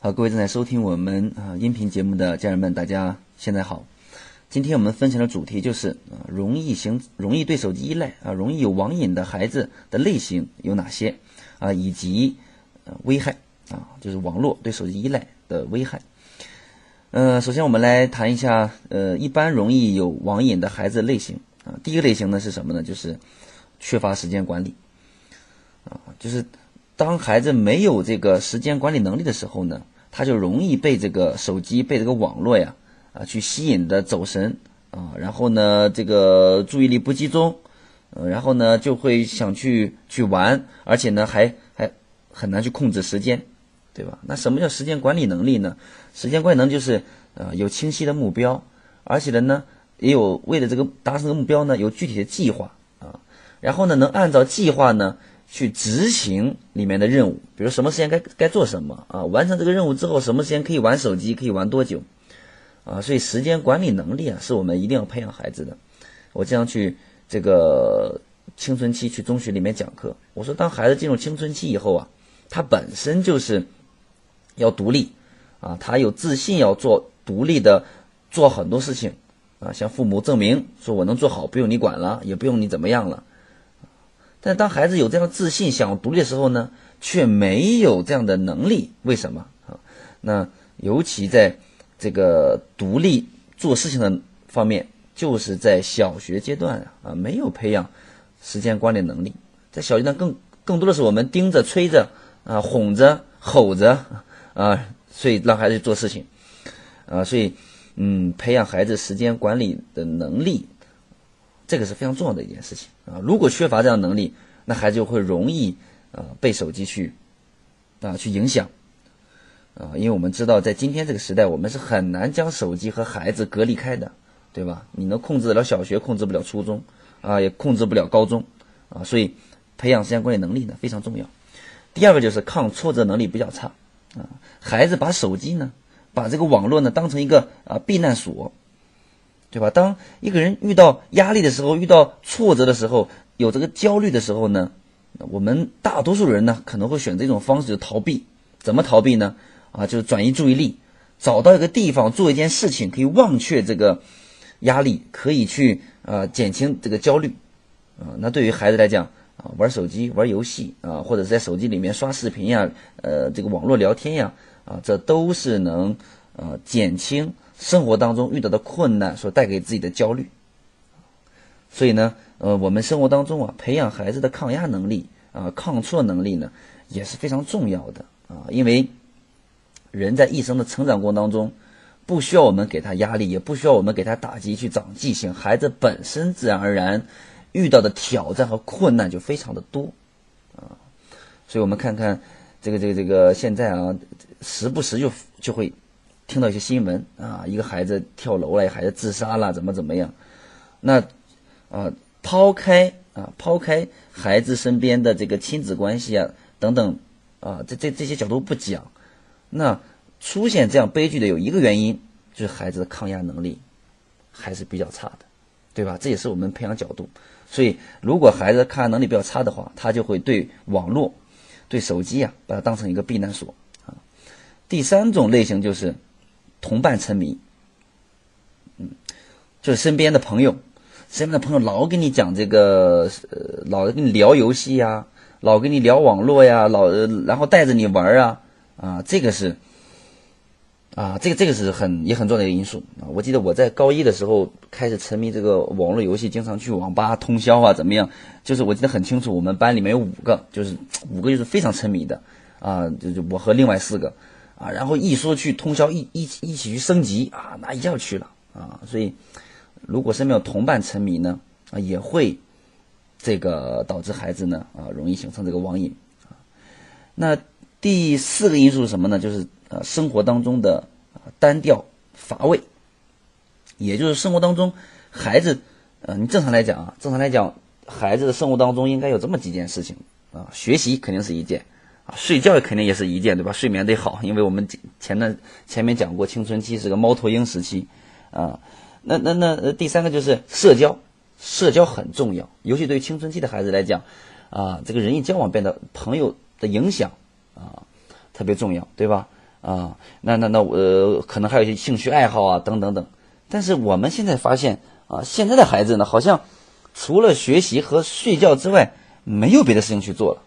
好，各位正在收听我们啊音频节目的家人们，大家现在好。今天我们分享的主题就是啊，容易形容易对手机依赖啊，容易有网瘾的孩子的类型有哪些啊，以及危害啊，就是网络对手机依赖的危害。呃，首先我们来谈一下呃，一般容易有网瘾的孩子类型啊。第一个类型呢是什么呢？就是缺乏时间管理啊，就是当孩子没有这个时间管理能力的时候呢，他就容易被这个手机、被这个网络呀。啊，去吸引的走神啊，然后呢，这个注意力不集中，呃，然后呢，就会想去去玩，而且呢，还还很难去控制时间，对吧？那什么叫时间管理能力呢？时间管理能力就是呃有清晰的目标，而且呢，也有为了这个达成这个目标呢，有具体的计划啊，然后呢，能按照计划呢去执行里面的任务，比如什么时间该该做什么啊，完成这个任务之后，什么时间可以玩手机，可以玩多久。啊，所以时间管理能力啊，是我们一定要培养孩子的。我经常去这个青春期去中学里面讲课，我说，当孩子进入青春期以后啊，他本身就是要独立啊，他有自信，要做独立的，做很多事情啊，向父母证明说我能做好，不用你管了，也不用你怎么样了。但当孩子有这样自信，想要独立的时候呢，却没有这样的能力，为什么啊？那尤其在。这个独立做事情的方面，就是在小学阶段啊，没有培养时间管理能力。在小阶段更更多的是我们盯着、催着啊、哄着、吼着啊，所以让孩子做事情啊，所以嗯，培养孩子时间管理的能力，这个是非常重要的一件事情啊。如果缺乏这样能力，那孩子就会容易啊被手机去啊去影响。啊，因为我们知道，在今天这个时代，我们是很难将手机和孩子隔离开的，对吧？你能控制得了小学，控制不了初中，啊，也控制不了高中，啊，所以培养时间管理能力呢非常重要。第二个就是抗挫折能力比较差，啊，孩子把手机呢，把这个网络呢当成一个啊避难所，对吧？当一个人遇到压力的时候，遇到挫折的时候，有这个焦虑的时候呢，我们大多数人呢可能会选择一种方式，就逃避。怎么逃避呢？啊，就是转移注意力，找到一个地方做一件事情，可以忘却这个压力，可以去呃减轻这个焦虑，啊，那对于孩子来讲啊，玩手机、玩游戏啊，或者是在手机里面刷视频呀，呃，这个网络聊天呀，啊，这都是能呃减轻生活当中遇到的困难所带给自己的焦虑。所以呢，呃，我们生活当中啊，培养孩子的抗压能力啊，抗挫能力呢，也是非常重要的啊，因为。人在一生的成长过程当中，不需要我们给他压力，也不需要我们给他打击去长记性。孩子本身自然而然遇到的挑战和困难就非常的多，啊，所以我们看看这个这个这个现在啊，时不时就就会听到一些新闻啊，一个孩子跳楼了，一个孩子自杀了，怎么怎么样？那啊，抛开啊抛开孩子身边的这个亲子关系啊等等啊，这这这些角度不讲。那出现这样悲剧的有一个原因，就是孩子的抗压能力还是比较差的，对吧？这也是我们培养角度。所以，如果孩子抗压能力比较差的话，他就会对网络、对手机啊，把它当成一个避难所啊。第三种类型就是同伴沉迷，嗯，就是身边的朋友，身边的朋友老跟你讲这个，呃，老跟你聊游戏呀，老跟你聊网络呀，老然后带着你玩啊。啊，这个是，啊，这个这个是很也很重要的一个因素啊。我记得我在高一的时候开始沉迷这个网络游戏，经常去网吧通宵啊，怎么样？就是我记得很清楚，我们班里面有五个，就是五个就是非常沉迷的啊，就就我和另外四个啊，然后一说去通宵，一一一起去升级啊，那一下去了啊。所以，如果身边有同伴沉迷呢，啊，也会这个导致孩子呢啊，容易形成这个网瘾啊。那。第四个因素是什么呢？就是呃，生活当中的单调乏味，也就是生活当中孩子，呃，你正常来讲啊，正常来讲，孩子的生活当中应该有这么几件事情啊，学习肯定是一件啊，睡觉肯定也是一件，对吧？睡眠得好，因为我们前段前面讲过，青春期是个猫头鹰时期啊。那那那第三个就是社交，社交很重要，尤其对于青春期的孩子来讲啊，这个人际交往变得朋友的影响。啊，特别重要，对吧？啊，那那那呃，可能还有一些兴趣爱好啊，等等等。但是我们现在发现啊，现在的孩子呢，好像除了学习和睡觉之外，没有别的事情去做了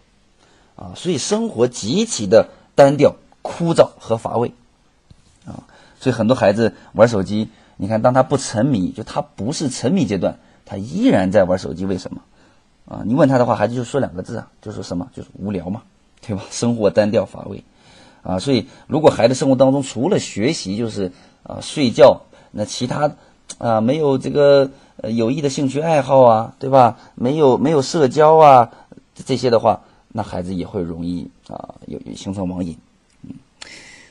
啊，所以生活极其的单调、枯燥和乏味啊。所以很多孩子玩手机，你看，当他不沉迷，就他不是沉迷阶段，他依然在玩手机。为什么？啊，你问他的话，孩子就说两个字啊，就说什么？就是无聊嘛，对吧？生活单调乏味。啊，所以如果孩子生活当中除了学习就是啊睡觉，那其他啊没有这个呃有益的兴趣爱好啊，对吧？没有没有社交啊这些的话，那孩子也会容易啊有形成网瘾。嗯，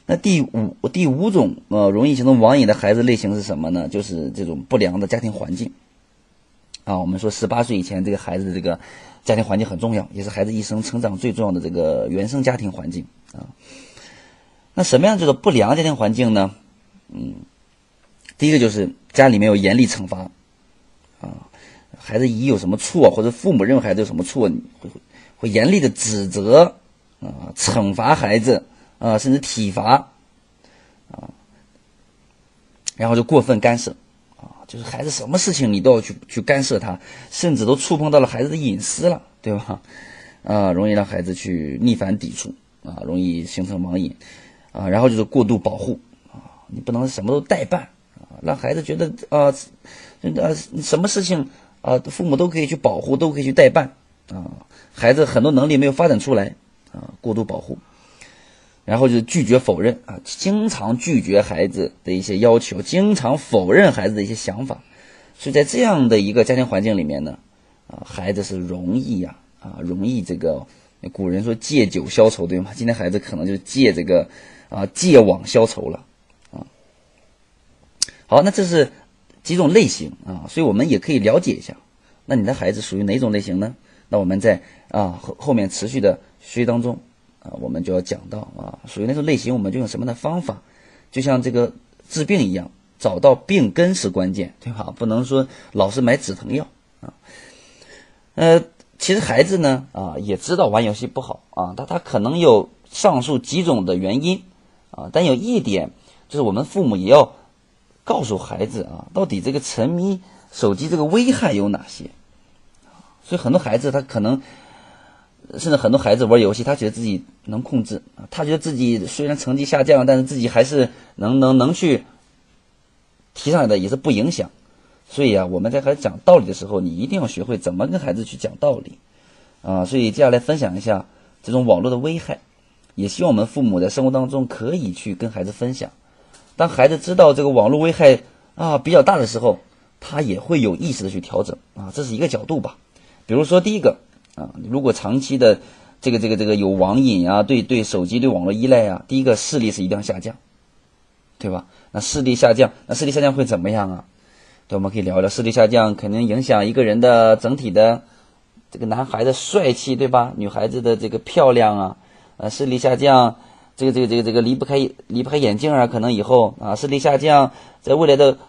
那第五第五种呃容易形成网瘾的孩子类型是什么呢？就是这种不良的家庭环境。啊，我们说十八岁以前这个孩子的这个家庭环境很重要，也是孩子一生成长最重要的这个原生家庭环境啊。那什么样叫做不良家庭环境呢？嗯，第一个就是家里面有严厉惩罚，啊，孩子一有什么错，或者父母认为孩子有什么错，你会会严厉的指责，啊，惩罚孩子，啊，甚至体罚，啊，然后就过分干涉，啊，就是孩子什么事情你都要去去干涉他，甚至都触碰到了孩子的隐私了，对吧？啊，容易让孩子去逆反抵触，啊，容易形成网瘾。啊，然后就是过度保护啊，你不能什么都代办啊，让孩子觉得啊，呃，什么事情啊，父母都可以去保护，都可以去代办啊，孩子很多能力没有发展出来啊，过度保护，然后就是拒绝否认啊，经常拒绝孩子的一些要求，经常否认孩子的一些想法，所以在这样的一个家庭环境里面呢，啊，孩子是容易呀啊，容易这个古人说借酒消愁对吗？今天孩子可能就借这个。啊，借网消愁了，啊，好，那这是几种类型啊，所以我们也可以了解一下，那你的孩子属于哪种类型呢？那我们在啊后后面持续的学习当中啊，我们就要讲到啊，属于那种类型，我们就用什么的方法，就像这个治病一样，找到病根是关键，对吧？不能说老是买止疼药啊，呃，其实孩子呢啊也知道玩游戏不好啊，但他可能有上述几种的原因。啊，但有一点，就是我们父母也要告诉孩子啊，到底这个沉迷手机这个危害有哪些？所以很多孩子他可能，甚至很多孩子玩游戏，他觉得自己能控制，他觉得自己虽然成绩下降，但是自己还是能能能去提上来的，也是不影响。所以啊，我们在孩子讲道理的时候，你一定要学会怎么跟孩子去讲道理啊。所以接下来分享一下这种网络的危害。也希望我们父母在生活当中可以去跟孩子分享。当孩子知道这个网络危害啊比较大的时候，他也会有意识的去调整啊，这是一个角度吧。比如说第一个啊，如果长期的这个这个这个有网瘾啊，对对手机对网络依赖啊，第一个视力是一定要下降，对吧？那视力下降，那视力下降会怎么样啊？对，我们可以聊聊视力下降肯定影响一个人的整体的这个男孩的帅气，对吧？女孩子的这个漂亮啊。啊，视力下降，这个这个这个这个离不开离不开眼镜啊，可能以后啊，视力下降，在未来的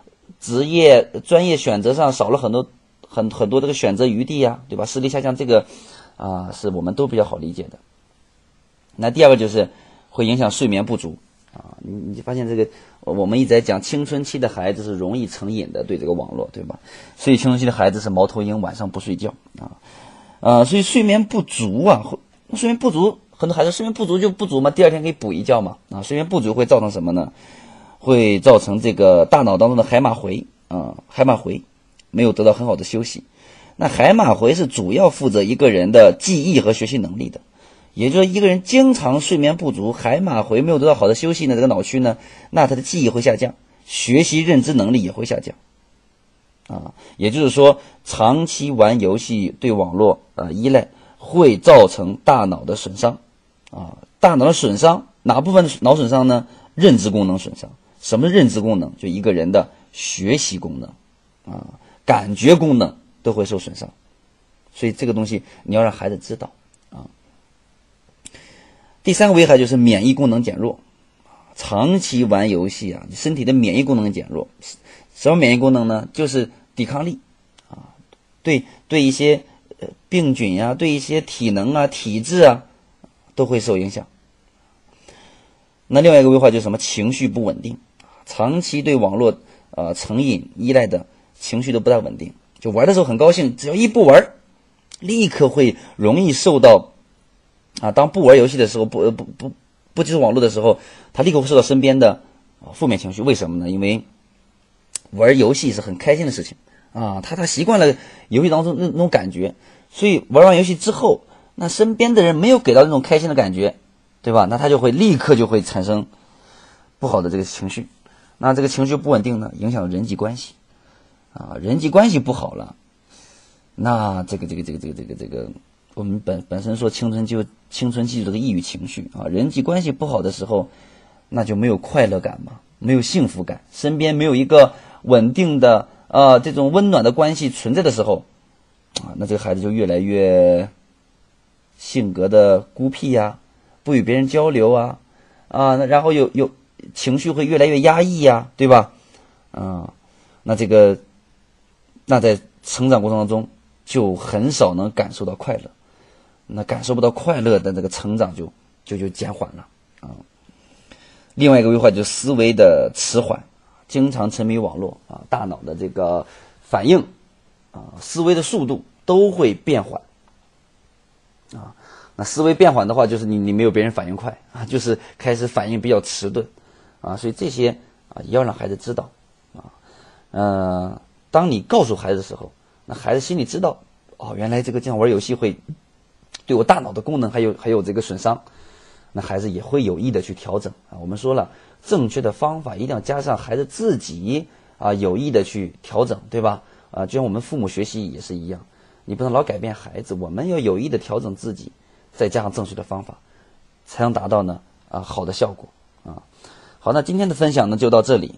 职业专业选择上少了很多很很多这个选择余地呀，对吧？视力下降这个啊，是我们都比较好理解的。那第二个就是会影响睡眠不足啊，你你就发现这个我们一直在讲青春期的孩子是容易成瘾的，对这个网络，对吧？所以青春期的孩子是猫头鹰，晚上不睡觉啊，啊，所以睡眠不足啊，睡眠不足。很多孩子睡眠不足就不足嘛，第二天可以补一觉嘛。啊，睡眠不足会造成什么呢？会造成这个大脑当中的海马回啊，海马回没有得到很好的休息。那海马回是主要负责一个人的记忆和学习能力的。也就是说，一个人经常睡眠不足，海马回没有得到好的休息呢，这个脑区呢，那他的记忆会下降，学习认知能力也会下降。啊，也就是说，长期玩游戏对网络啊依赖会造成大脑的损伤。啊，大脑的损伤哪部分脑损伤呢？认知功能损伤。什么认知功能？就一个人的学习功能，啊，感觉功能都会受损伤。所以这个东西你要让孩子知道啊。第三个危害就是免疫功能减弱，长期玩游戏啊，你身体的免疫功能减弱。什么免疫功能呢？就是抵抗力啊，对对一些呃病菌呀，对一些体能啊、体质啊。都会受影响。那另外一个危害就是什么？情绪不稳定，长期对网络呃成瘾依赖的情绪都不太稳定。就玩的时候很高兴，只要一不玩，立刻会容易受到啊，当不玩游戏的时候，不不不不接触网络的时候，他立刻会受到身边的负面情绪。为什么呢？因为玩游戏是很开心的事情啊，他他习惯了游戏当中那那种感觉，所以玩完游戏之后，那身边的人没有给到那种开心的感觉。对吧？那他就会立刻就会产生不好的这个情绪，那这个情绪不稳定呢，影响人际关系啊，人际关系不好了，那这个这个这个这个这个这个，我们本本身说青春就青春期这个抑郁情绪啊，人际关系不好的时候，那就没有快乐感嘛，没有幸福感，身边没有一个稳定的啊这种温暖的关系存在的时候，啊，那这个孩子就越来越性格的孤僻呀。不与别人交流啊，啊，那然后有有情绪会越来越压抑呀，对吧？啊，那这个，那在成长过程当中就很少能感受到快乐，那感受不到快乐的这个成长就就就减缓了啊。另外一个危害就是思维的迟缓，经常沉迷网络啊，大脑的这个反应啊，思维的速度都会变缓啊。那思维变缓的话，就是你你没有别人反应快啊，就是开始反应比较迟钝，啊，所以这些啊也要让孩子知道，啊，嗯，当你告诉孩子的时候，那孩子心里知道，哦，原来这个这样玩游戏会对我大脑的功能还有还有这个损伤，那孩子也会有意的去调整啊。我们说了，正确的方法一定要加上孩子自己啊有意的去调整，对吧？啊，就像我们父母学习也是一样，你不能老改变孩子，我们要有意的调整自己。再加上正确的方法，才能达到呢啊好的效果啊。好，那今天的分享呢就到这里。